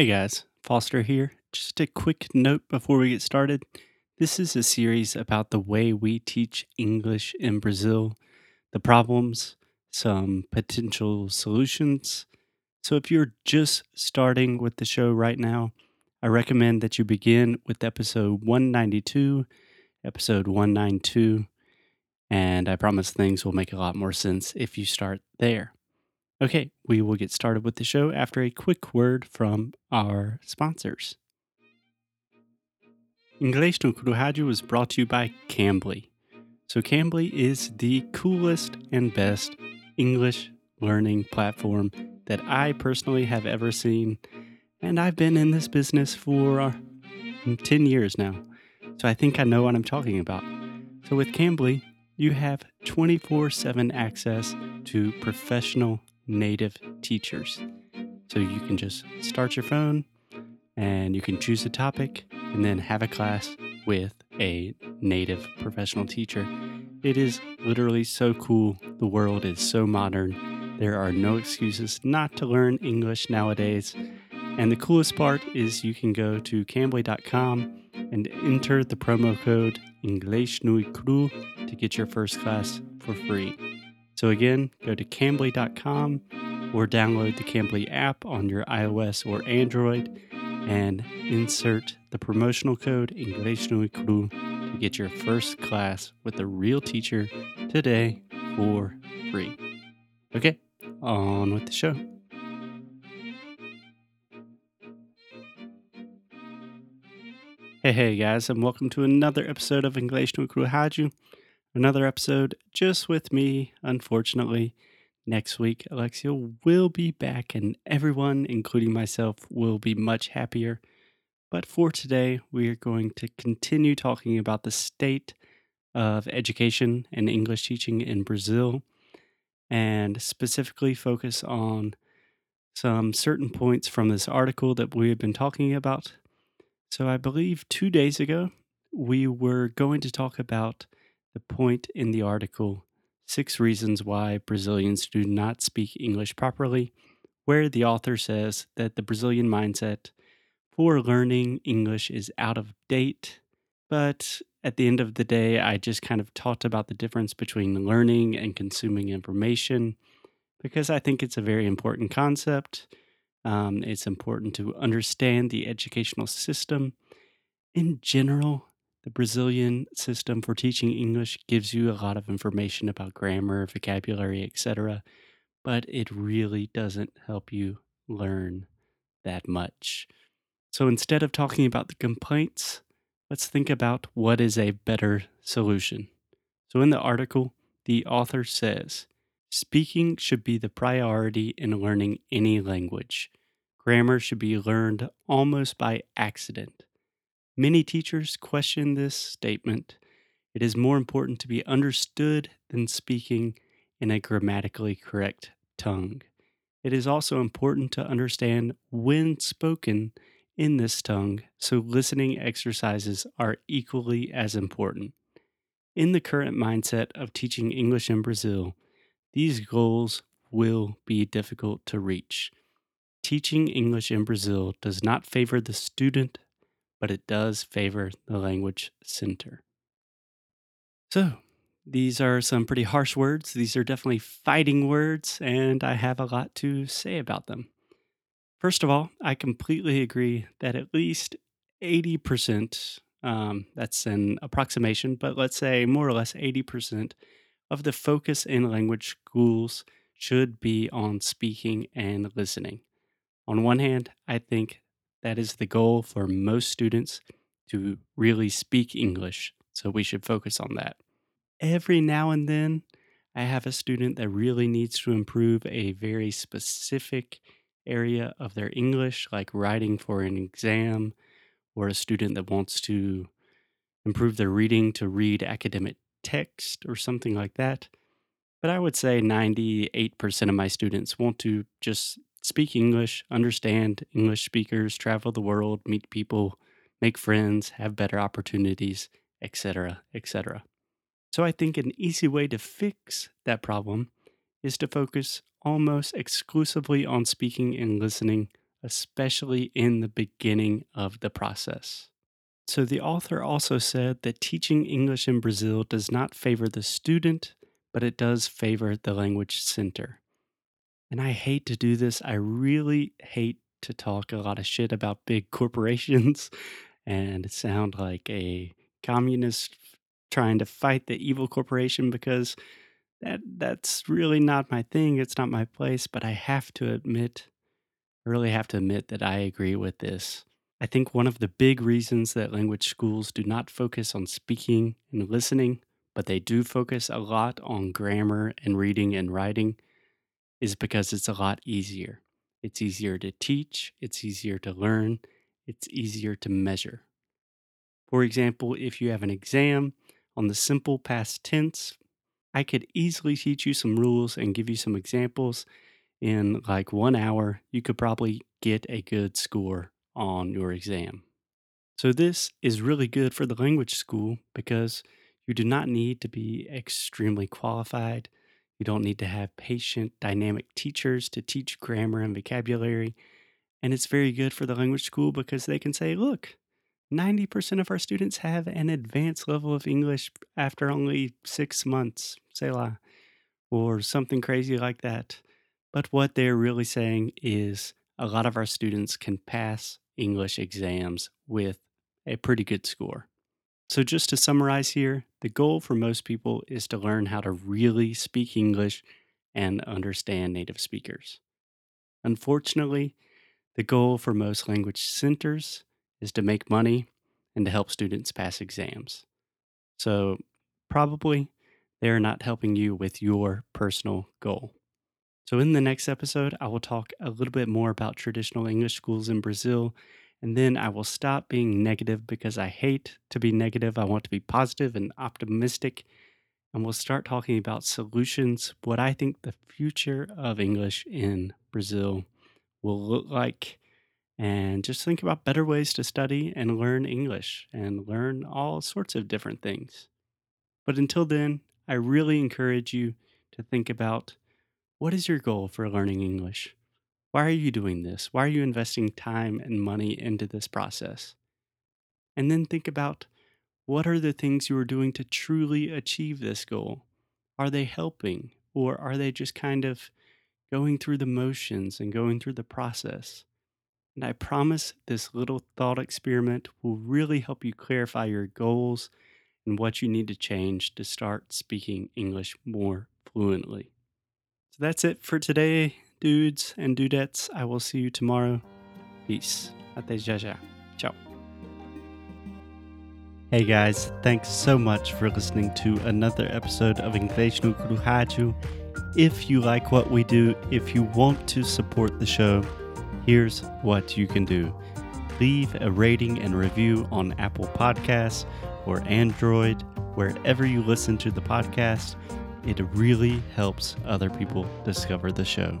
Hey guys, Foster here. Just a quick note before we get started. This is a series about the way we teach English in Brazil, the problems, some potential solutions. So, if you're just starting with the show right now, I recommend that you begin with episode 192, episode 192, and I promise things will make a lot more sense if you start there. Okay, we will get started with the show after a quick word from our sponsors. Inglês no Cru Rádio was brought to you by Cambly. So, Cambly is the coolest and best English learning platform that I personally have ever seen. And I've been in this business for uh, 10 years now. So, I think I know what I'm talking about. So, with Cambly, you have 24 7 access to professional native teachers. So you can just start your phone and you can choose a topic and then have a class with a native professional teacher. It is literally so cool. The world is so modern. There are no excuses not to learn English nowadays. And the coolest part is you can go to cambly.com and enter the promo code Inglês no Cru to get your first class for free. So again, go to cambly.com or download the Cambly app on your iOS or Android and insert the promotional code English to get your first class with a real teacher today for free. Okay, on with the show. Hey, hey, guys, and welcome to another episode of English Cru Rádio. Another episode just with me, unfortunately. Next week, Alexia will be back, and everyone, including myself, will be much happier. But for today, we are going to continue talking about the state of education and English teaching in Brazil, and specifically focus on some certain points from this article that we have been talking about. So, I believe two days ago, we were going to talk about the point in the article Six Reasons Why Brazilians Do Not Speak English Properly, where the author says that the Brazilian mindset for learning English is out of date. But at the end of the day, I just kind of talked about the difference between learning and consuming information because I think it's a very important concept. Um, it's important to understand the educational system in general the Brazilian system for teaching English gives you a lot of information about grammar, vocabulary, etc., but it really doesn't help you learn that much. So instead of talking about the complaints, let's think about what is a better solution. So in the article, the author says speaking should be the priority in learning any language. Grammar should be learned almost by accident. Many teachers question this statement. It is more important to be understood than speaking in a grammatically correct tongue. It is also important to understand when spoken in this tongue, so listening exercises are equally as important. In the current mindset of teaching English in Brazil, these goals will be difficult to reach. Teaching English in Brazil does not favor the student but it does favor the language center. So, these are some pretty harsh words. These are definitely fighting words, and I have a lot to say about them. First of all, I completely agree that at least 80%, um, that's an approximation, but let's say more or less 80% of the focus in language schools should be on speaking and listening. On one hand, I think that is the goal for most students to really speak English. So we should focus on that. Every now and then, I have a student that really needs to improve a very specific area of their English, like writing for an exam, or a student that wants to improve their reading to read academic text or something like that. But I would say 98% of my students want to just speak English, understand English speakers, travel the world, meet people, make friends, have better opportunities, etc., etc. So I think an easy way to fix that problem is to focus almost exclusively on speaking and listening especially in the beginning of the process. So, the author also said that teaching English in Brazil does not favor the student, but it does favor the language center. And I hate to do this. I really hate to talk a lot of shit about big corporations and sound like a communist trying to fight the evil corporation because that that's really not my thing. It's not my place, but I have to admit, I really have to admit that I agree with this. I think one of the big reasons that language schools do not focus on speaking and listening, but they do focus a lot on grammar and reading and writing, is because it's a lot easier. It's easier to teach, it's easier to learn, it's easier to measure. For example, if you have an exam on the simple past tense, I could easily teach you some rules and give you some examples. In like one hour, you could probably get a good score on your exam. So, this is really good for the language school because you do not need to be extremely qualified. You don't need to have patient, dynamic teachers to teach grammar and vocabulary. And it's very good for the language school because they can say, look, 90% of our students have an advanced level of English after only six months, say la, or something crazy like that. But what they're really saying is a lot of our students can pass English exams with a pretty good score. So, just to summarize here, the goal for most people is to learn how to really speak English and understand native speakers. Unfortunately, the goal for most language centers is to make money and to help students pass exams. So, probably they're not helping you with your personal goal. So, in the next episode, I will talk a little bit more about traditional English schools in Brazil, and then I will stop being negative because I hate to be negative. I want to be positive and optimistic, and we'll start talking about solutions, what I think the future of English in Brazil will look like, and just think about better ways to study and learn English and learn all sorts of different things. But until then, I really encourage you to think about what is your goal for learning English? Why are you doing this? Why are you investing time and money into this process? And then think about what are the things you are doing to truly achieve this goal? Are they helping or are they just kind of going through the motions and going through the process? And I promise this little thought experiment will really help you clarify your goals and what you need to change to start speaking English more fluently. So that's it for today, dudes and dudettes. I will see you tomorrow. Peace. Até já já. Ciao. Hey guys, thanks so much for listening to another episode of Inglês no Cru If you like what we do, if you want to support the show, here's what you can do. Leave a rating and review on Apple Podcasts or Android, wherever you listen to the podcast. It really helps other people discover the show.